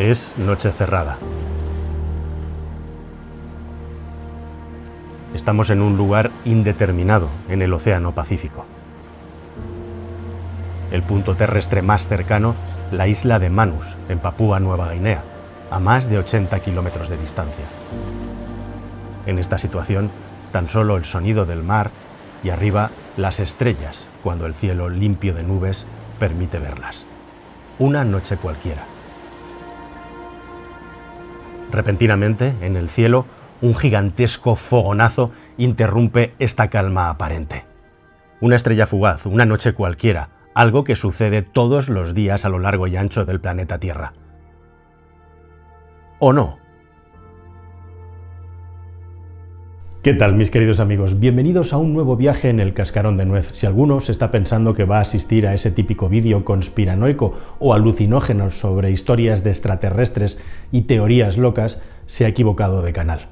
Es noche cerrada. Estamos en un lugar indeterminado en el Océano Pacífico. El punto terrestre más cercano, la isla de Manus, en Papúa Nueva Guinea, a más de 80 kilómetros de distancia. En esta situación, tan solo el sonido del mar y arriba las estrellas, cuando el cielo limpio de nubes permite verlas. Una noche cualquiera. Repentinamente, en el cielo, un gigantesco fogonazo interrumpe esta calma aparente. Una estrella fugaz, una noche cualquiera, algo que sucede todos los días a lo largo y ancho del planeta Tierra. ¿O no? ¿Qué tal mis queridos amigos? Bienvenidos a un nuevo viaje en el cascarón de nuez. Si alguno se está pensando que va a asistir a ese típico vídeo conspiranoico o alucinógeno sobre historias de extraterrestres y teorías locas, se ha equivocado de canal.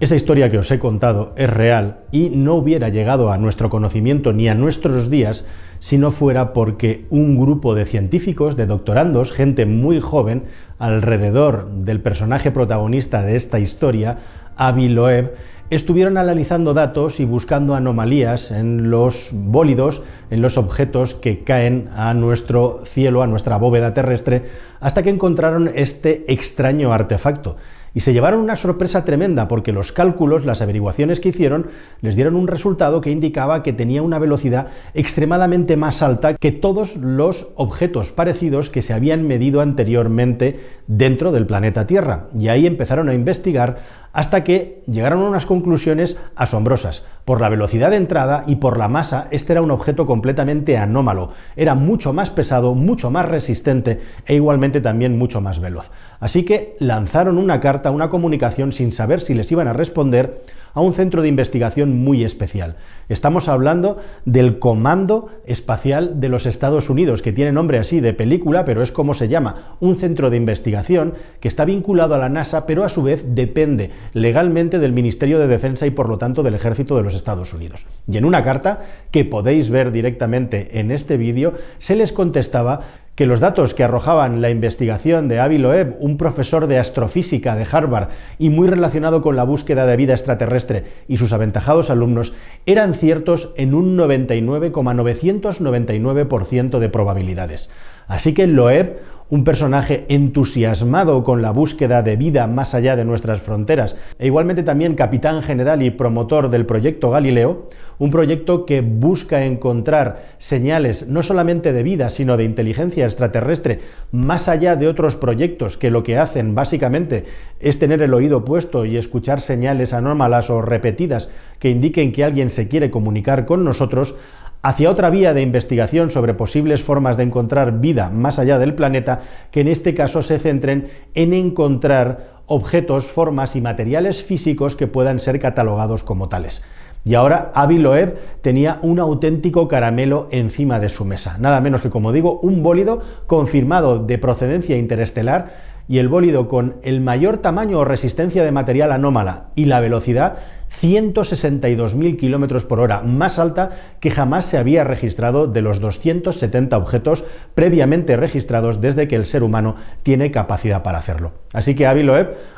Esa historia que os he contado es real y no hubiera llegado a nuestro conocimiento ni a nuestros días si no fuera porque un grupo de científicos, de doctorandos, gente muy joven, alrededor del personaje protagonista de esta historia, Avi Loeb, estuvieron analizando datos y buscando anomalías en los bólidos, en los objetos que caen a nuestro cielo, a nuestra bóveda terrestre, hasta que encontraron este extraño artefacto. Y se llevaron una sorpresa tremenda porque los cálculos, las averiguaciones que hicieron, les dieron un resultado que indicaba que tenía una velocidad extremadamente más alta que todos los objetos parecidos que se habían medido anteriormente dentro del planeta Tierra. Y ahí empezaron a investigar hasta que llegaron a unas conclusiones asombrosas. Por la velocidad de entrada y por la masa, este era un objeto completamente anómalo. Era mucho más pesado, mucho más resistente e igualmente también mucho más veloz. Así que lanzaron una carta, una comunicación sin saber si les iban a responder a un centro de investigación muy especial. Estamos hablando del Comando Espacial de los Estados Unidos, que tiene nombre así de película, pero es como se llama, un centro de investigación que está vinculado a la NASA, pero a su vez depende legalmente del Ministerio de Defensa y por lo tanto del Ejército de los Estados Unidos. Y en una carta que podéis ver directamente en este vídeo, se les contestaba que los datos que arrojaban la investigación de Avi Loeb, un profesor de astrofísica de Harvard y muy relacionado con la búsqueda de vida extraterrestre y sus aventajados alumnos, eran ciertos en un 99,999% de probabilidades. Así que Loeb un personaje entusiasmado con la búsqueda de vida más allá de nuestras fronteras, e igualmente también capitán general y promotor del proyecto Galileo, un proyecto que busca encontrar señales no solamente de vida, sino de inteligencia extraterrestre, más allá de otros proyectos que lo que hacen básicamente es tener el oído puesto y escuchar señales anómalas o repetidas que indiquen que alguien se quiere comunicar con nosotros, hacia otra vía de investigación sobre posibles formas de encontrar vida más allá del planeta, que en este caso se centren en encontrar objetos, formas y materiales físicos que puedan ser catalogados como tales. Y ahora Avi Loeb tenía un auténtico caramelo encima de su mesa. Nada menos que, como digo, un bólido confirmado de procedencia interestelar y el bólido con el mayor tamaño o resistencia de material anómala y la velocidad 162.000 km por hora, más alta que jamás se había registrado de los 270 objetos previamente registrados desde que el ser humano tiene capacidad para hacerlo. Así que Avi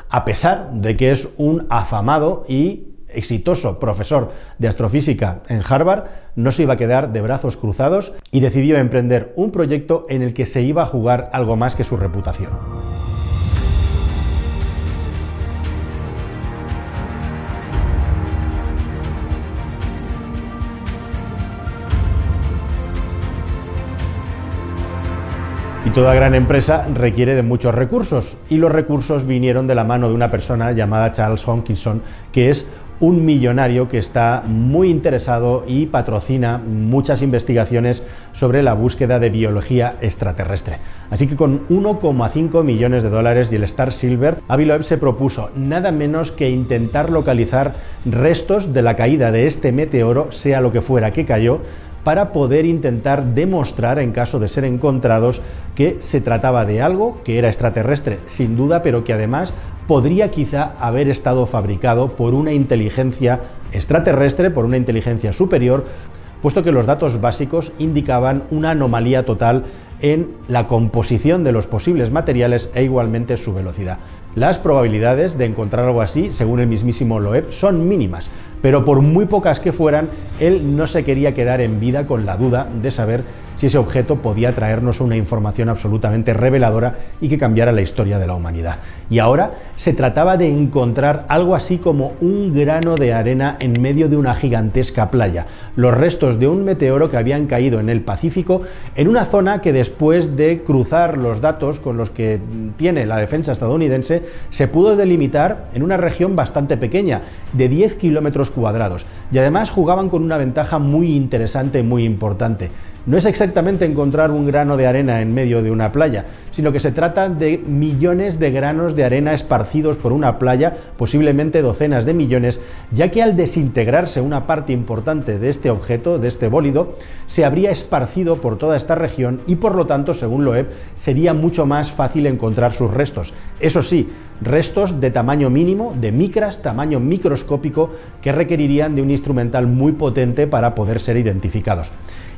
a pesar de que es un afamado y exitoso profesor de astrofísica en Harvard, no se iba a quedar de brazos cruzados y decidió emprender un proyecto en el que se iba a jugar algo más que su reputación. Toda gran empresa requiere de muchos recursos y los recursos vinieron de la mano de una persona llamada Charles Hopkinson, que es un millonario que está muy interesado y patrocina muchas investigaciones sobre la búsqueda de biología extraterrestre. Así que con 1,5 millones de dólares y el Star Silver, Avi Loeb se propuso nada menos que intentar localizar restos de la caída de este meteoro, sea lo que fuera que cayó, para poder intentar demostrar, en caso de ser encontrados, que se trataba de algo que era extraterrestre, sin duda, pero que además podría quizá haber estado fabricado por una inteligencia extraterrestre, por una inteligencia superior, puesto que los datos básicos indicaban una anomalía total en la composición de los posibles materiales e igualmente su velocidad. Las probabilidades de encontrar algo así, según el mismísimo Loeb, son mínimas, pero por muy pocas que fueran, él no se quería quedar en vida con la duda de saber si ese objeto podía traernos una información absolutamente reveladora y que cambiara la historia de la humanidad. Y ahora se trataba de encontrar algo así como un grano de arena en medio de una gigantesca playa, los restos de un meteoro que habían caído en el Pacífico en una zona que después de cruzar los datos con los que tiene la defensa estadounidense se pudo delimitar en una región bastante pequeña, de 10 kilómetros cuadrados, y además jugaban con una ventaja muy interesante, muy importante no es exactamente encontrar un grano de arena en medio de una playa, sino que se trata de millones de granos de arena esparcidos por una playa, posiblemente docenas de millones, ya que al desintegrarse una parte importante de este objeto, de este bólido, se habría esparcido por toda esta región y por lo tanto, según Loeb, sería mucho más fácil encontrar sus restos. Eso sí, restos de tamaño mínimo, de micras, tamaño microscópico, que requerirían de un instrumental muy potente para poder ser identificados.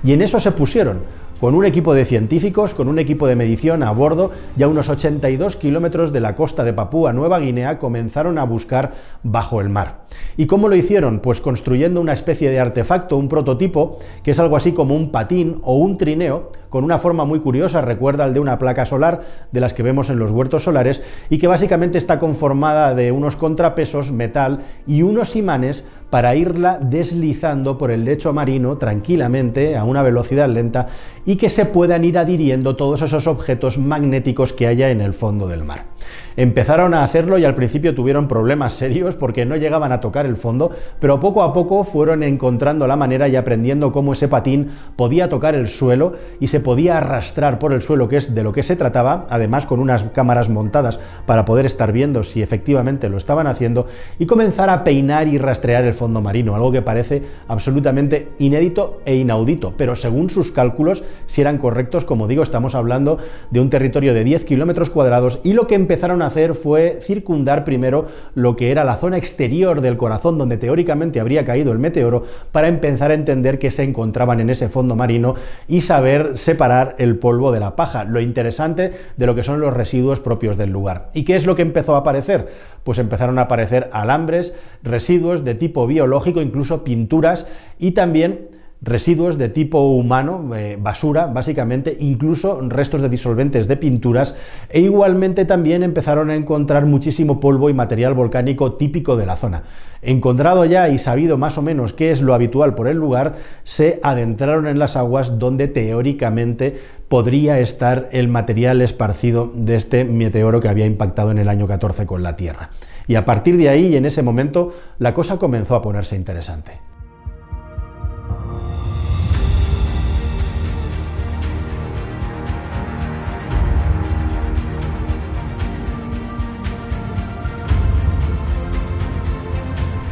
Y en eso se pusieron, con un equipo de científicos, con un equipo de medición a bordo, y a unos 82 kilómetros de la costa de Papúa Nueva Guinea comenzaron a buscar bajo el mar. ¿Y cómo lo hicieron? Pues construyendo una especie de artefacto, un prototipo, que es algo así como un patín o un trineo, con una forma muy curiosa, recuerda al de una placa solar de las que vemos en los huertos solares, y que básicamente está conformada de unos contrapesos, metal y unos imanes para irla deslizando por el lecho marino tranquilamente a una velocidad lenta y que se puedan ir adhiriendo todos esos objetos magnéticos que haya en el fondo del mar. Empezaron a hacerlo y al principio tuvieron problemas serios porque no llegaban a tocar el fondo, pero poco a poco fueron encontrando la manera y aprendiendo cómo ese patín podía tocar el suelo y se podía arrastrar por el suelo, que es de lo que se trataba, además con unas cámaras montadas para poder estar viendo si efectivamente lo estaban haciendo y comenzar a peinar y rastrear el fondo marino, algo que parece absolutamente inédito e inaudito, pero según sus cálculos, si eran correctos, como digo, estamos hablando de un territorio de 10 kilómetros cuadrados y lo que empezaron a hacer fue circundar primero lo que era la zona exterior del corazón donde teóricamente habría caído el meteoro para empezar a entender que se encontraban en ese fondo marino y saber separar el polvo de la paja, lo interesante de lo que son los residuos propios del lugar. ¿Y qué es lo que empezó a aparecer? Pues empezaron a aparecer alambres, residuos de tipo biológico, incluso pinturas y también residuos de tipo humano, eh, basura, básicamente, incluso restos de disolventes de pinturas, e igualmente también empezaron a encontrar muchísimo polvo y material volcánico típico de la zona. Encontrado ya y sabido más o menos qué es lo habitual por el lugar, se adentraron en las aguas donde teóricamente podría estar el material esparcido de este meteoro que había impactado en el año 14 con la Tierra. Y a partir de ahí, en ese momento, la cosa comenzó a ponerse interesante.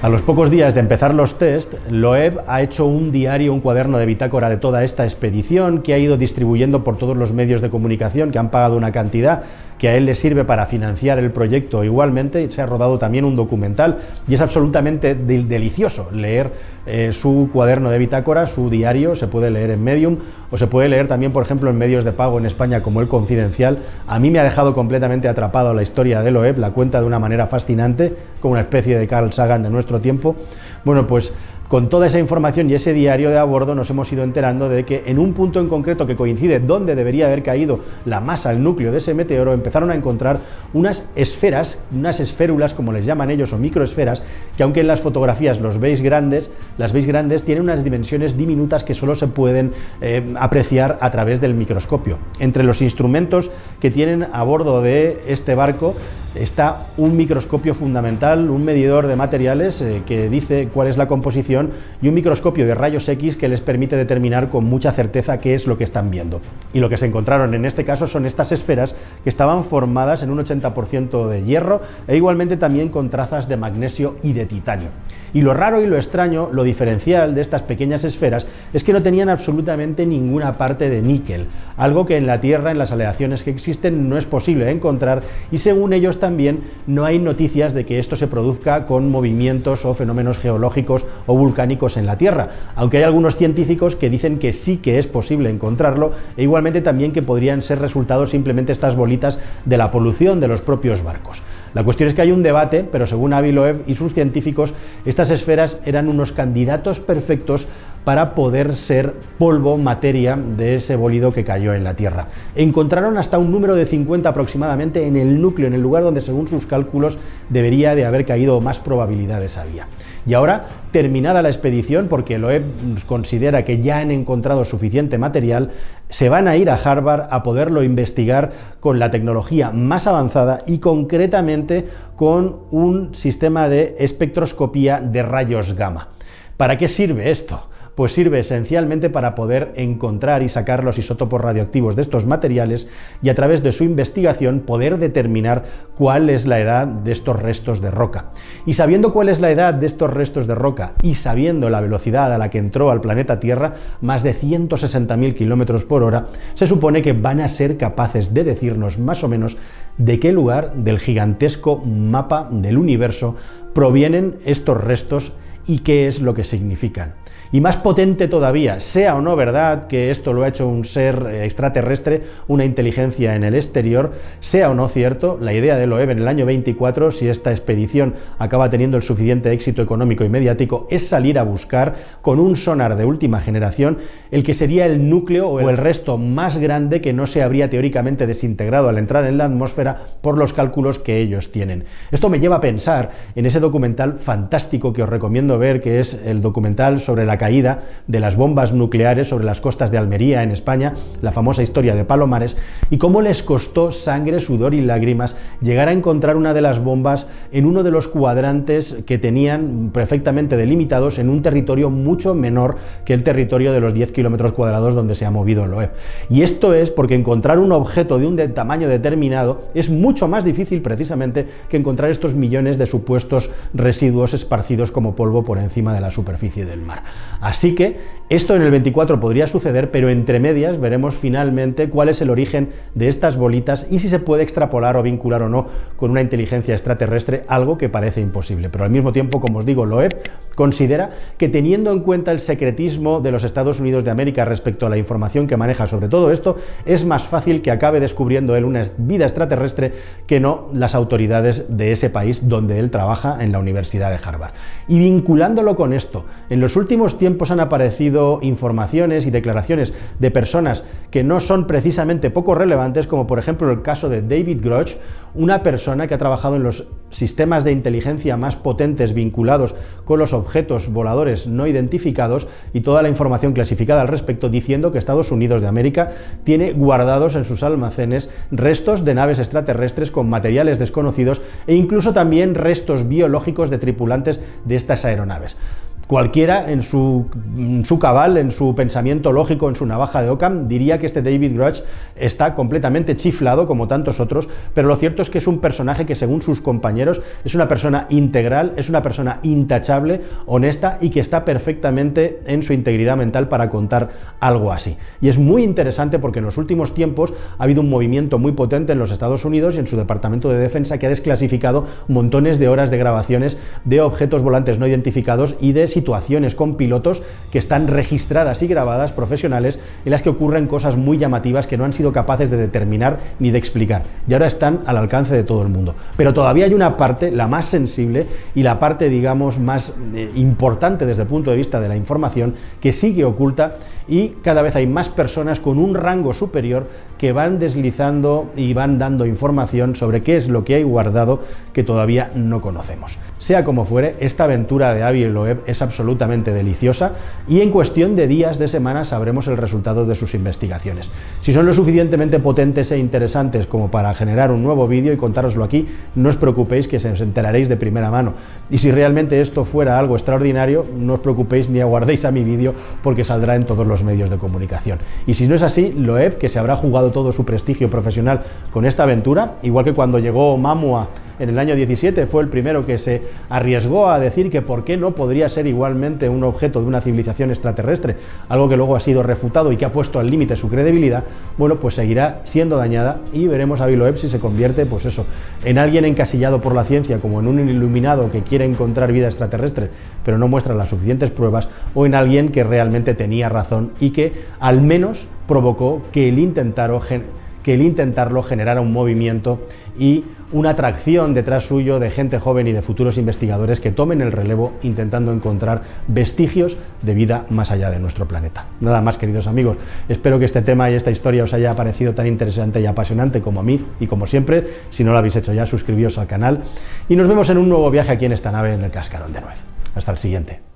A los pocos días de empezar los test, Loeb ha hecho un diario, un cuaderno de bitácora de toda esta expedición que ha ido distribuyendo por todos los medios de comunicación que han pagado una cantidad que a él le sirve para financiar el proyecto. Igualmente se ha rodado también un documental y es absolutamente delicioso leer eh, su cuaderno de bitácora, su diario, se puede leer en Medium o se puede leer también, por ejemplo, en medios de pago en España como El Confidencial. A mí me ha dejado completamente atrapado la historia de Loeb, la cuenta de una manera fascinante, como una especie de Carl Sagan de nuestro tiempo. Bueno, pues con toda esa información y ese diario de a bordo nos hemos ido enterando de que en un punto en concreto que coincide donde debería haber caído la masa, el núcleo de ese meteoro, empezaron a encontrar unas esferas, unas esférulas como les llaman ellos o microesferas, que aunque en las fotografías los veis grandes, las veis grandes, tienen unas dimensiones diminutas que solo se pueden eh, apreciar a través del microscopio. Entre los instrumentos que tienen a bordo de este barco está un microscopio fundamental, un medidor de materiales eh, que dice cuál es la composición y un microscopio de rayos X que les permite determinar con mucha certeza qué es lo que están viendo. Y lo que se encontraron en este caso son estas esferas que estaban formadas en un 80% de hierro e igualmente también con trazas de magnesio y de titanio. Y lo raro y lo extraño, lo diferencial de estas pequeñas esferas es que no tenían absolutamente ninguna parte de níquel, algo que en la Tierra, en las aleaciones que existen, no es posible encontrar y según ellos también no hay noticias de que esto se produzca con movimientos o fenómenos geológicos o volcánicos en la Tierra, aunque hay algunos científicos que dicen que sí que es posible encontrarlo e igualmente también que podrían ser resultados simplemente estas bolitas de la polución de los propios barcos. La cuestión es que hay un debate, pero según Avi Loeb y sus científicos, estas esferas eran unos candidatos perfectos para poder ser polvo, materia de ese bólido que cayó en la Tierra. Encontraron hasta un número de 50 aproximadamente en el núcleo, en el lugar donde según sus cálculos debería de haber caído más probabilidades había. Y ahora, terminada la expedición, porque Loeb considera que ya han encontrado suficiente material, se van a ir a Harvard a poderlo investigar con la tecnología más avanzada y concretamente con un sistema de espectroscopía de rayos gamma. ¿Para qué sirve esto? Pues sirve esencialmente para poder encontrar y sacar los isótopos radioactivos de estos materiales y a través de su investigación poder determinar cuál es la edad de estos restos de roca. Y sabiendo cuál es la edad de estos restos de roca y sabiendo la velocidad a la que entró al planeta Tierra, más de 160.000 kilómetros por hora, se supone que van a ser capaces de decirnos más o menos de qué lugar del gigantesco mapa del universo provienen estos restos y qué es lo que significan. Y más potente todavía, sea o no verdad que esto lo ha hecho un ser eh, extraterrestre, una inteligencia en el exterior, sea o no cierto, la idea de Loeb en el año 24, si esta expedición acaba teniendo el suficiente éxito económico y mediático, es salir a buscar con un sonar de última generación el que sería el núcleo o el resto más grande que no se habría teóricamente desintegrado al entrar en la atmósfera por los cálculos que ellos tienen. Esto me lleva a pensar en ese documental fantástico que os recomiendo ver, que es el documental sobre la caída de las bombas nucleares sobre las costas de Almería, en España, la famosa historia de Palomares, y cómo les costó sangre, sudor y lágrimas llegar a encontrar una de las bombas en uno de los cuadrantes que tenían perfectamente delimitados en un territorio mucho menor que el territorio de los 10 kilómetros cuadrados donde se ha movido el Loeb. Y esto es porque encontrar un objeto de un tamaño determinado es mucho más difícil precisamente que encontrar estos millones de supuestos residuos esparcidos como polvo por encima de la superficie del mar. Así que esto en el 24 podría suceder, pero entre medias veremos finalmente cuál es el origen de estas bolitas y si se puede extrapolar o vincular o no con una inteligencia extraterrestre, algo que parece imposible. Pero al mismo tiempo, como os digo, Loeb considera que teniendo en cuenta el secretismo de los Estados Unidos de América respecto a la información que maneja sobre todo esto, es más fácil que acabe descubriendo él una vida extraterrestre que no las autoridades de ese país donde él trabaja en la Universidad de Harvard. Y vinculándolo con esto, en los últimos tiempos han aparecido informaciones y declaraciones de personas que no son precisamente poco relevantes, como por ejemplo el caso de David Groch, una persona que ha trabajado en los sistemas de inteligencia más potentes vinculados con los objetos voladores no identificados y toda la información clasificada al respecto, diciendo que Estados Unidos de América tiene guardados en sus almacenes restos de naves extraterrestres con materiales desconocidos e incluso también restos biológicos de tripulantes de estas aeronaves. Cualquiera en su, cabal, en su pensamiento lógico, en su navaja de Ockham, diría que este David Grudge está completamente chiflado como tantos otros, pero lo cierto es que es un personaje que según sus compañeros es una persona integral, es una persona intachable, honesta y que está perfectamente en su integridad mental para contar algo así. Y es muy interesante porque en los últimos tiempos ha habido un movimiento muy potente en los Estados Unidos y en su Departamento de Defensa que ha desclasificado montones de horas de grabaciones de objetos volantes no identificados y de situaciones con pilotos que están registradas y grabadas profesionales en las que ocurren cosas muy llamativas que no han sido capaces de determinar ni de explicar y ahora están al alcance de todo el mundo. Pero todavía hay una parte, la más sensible y la parte, digamos, más eh, importante desde el punto de vista de la información, que sigue oculta y cada vez hay más personas con un rango superior que van deslizando y van dando información sobre qué es lo que hay guardado que todavía no conocemos. Sea como fuere, esta aventura de Avi Loeb es absolutamente deliciosa y en cuestión de días, de semanas, sabremos el resultado de sus investigaciones. Si son lo suficientemente potentes e interesantes como para generar un nuevo vídeo y contároslo aquí, no os preocupéis que se os enteraréis de primera mano. Y si realmente esto fuera algo extraordinario, no os preocupéis ni aguardéis a mi vídeo porque saldrá en todos los medios de comunicación. Y si no es así, Loeb, que se habrá jugado todo su prestigio profesional con esta aventura, igual que cuando llegó Mamua en el año 17 fue el primero que se arriesgó a decir que por qué no podría ser igualmente un objeto de una civilización extraterrestre, algo que luego ha sido refutado y que ha puesto al límite su credibilidad, bueno, pues seguirá siendo dañada y veremos a Biloeb si se convierte, pues eso, en alguien encasillado por la ciencia, como en un iluminado que quiere encontrar vida extraterrestre, pero no muestra las suficientes pruebas, o en alguien que realmente tenía razón y que al menos provocó que el intentaron que el intentarlo generara un movimiento y una atracción detrás suyo de gente joven y de futuros investigadores que tomen el relevo intentando encontrar vestigios de vida más allá de nuestro planeta. Nada más, queridos amigos, espero que este tema y esta historia os haya parecido tan interesante y apasionante como a mí y como siempre, si no lo habéis hecho ya, suscribíos al canal y nos vemos en un nuevo viaje aquí en esta nave en el Cascarón de Nuez. Hasta el siguiente.